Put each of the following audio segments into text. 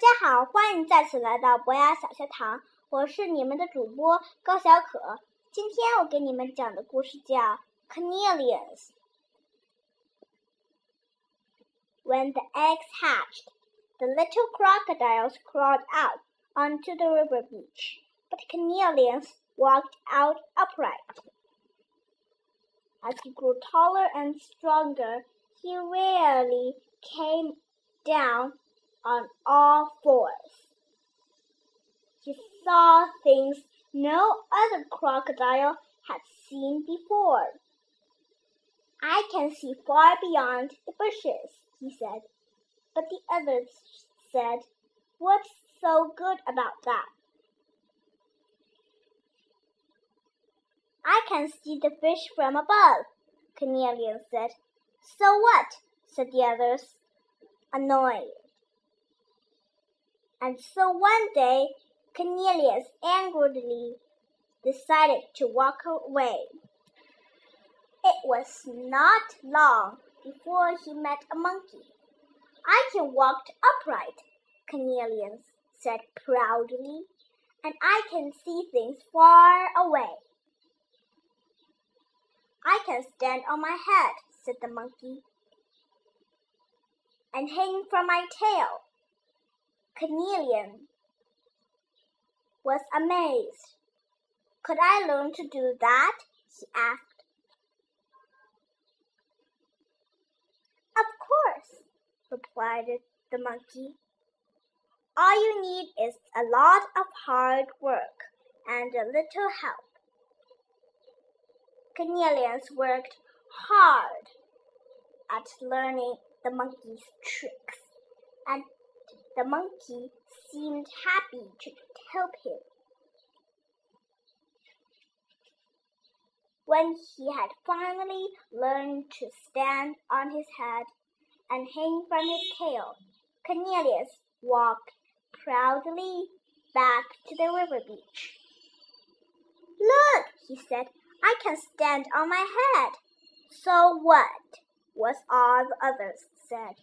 家好，欢迎再次来到博雅小学堂，我是你们的主播高小可。今天我给你们讲的故事叫《Cornelius》。When the eggs hatched, the little crocodiles crawled out onto the river beach, but Cornelius walked out upright. As he grew taller and stronger, he rarely came down on all fours. He saw things no other crocodile had seen before. I can see far beyond the bushes, he said. But the others said, What's so good about that? I can see the fish from above, Cornelius said. So what? said the others, annoyed. And so one day, Cornelius angrily decided to walk away. It was not long before he met a monkey. I can walk upright, Cornelius said proudly, and I can see things far away. I can stand on my head, said the monkey, and hang from my tail. Cornelius was amazed. Could I learn to do that? he asked. Of course, replied the monkey. All you need is a lot of hard work and a little help. Cornelius worked hard at learning the monkey's tricks, the monkey seemed happy to help him. When he had finally learned to stand on his head and hang from his tail, Cornelius walked proudly back to the river beach. Look, he said, I can stand on my head. So what? was all the others said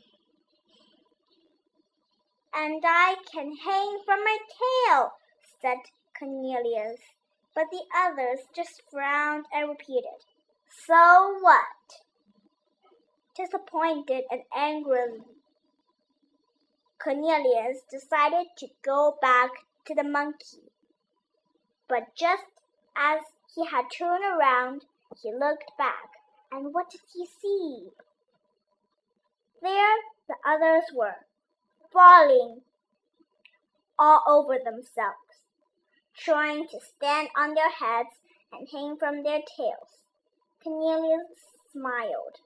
and I can hang from my tail, said Cornelius. But the others just frowned and repeated, So what? Disappointed and angry, Cornelius decided to go back to the monkey. But just as he had turned around, he looked back, and what did he see? There the others were falling all over themselves, trying to stand on their heads and hang from their tails. Cornelius smiled.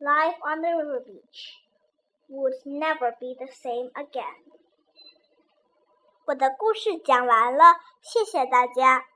Life on the river beach would never be the same again. 我的故事讲完了，谢谢大家。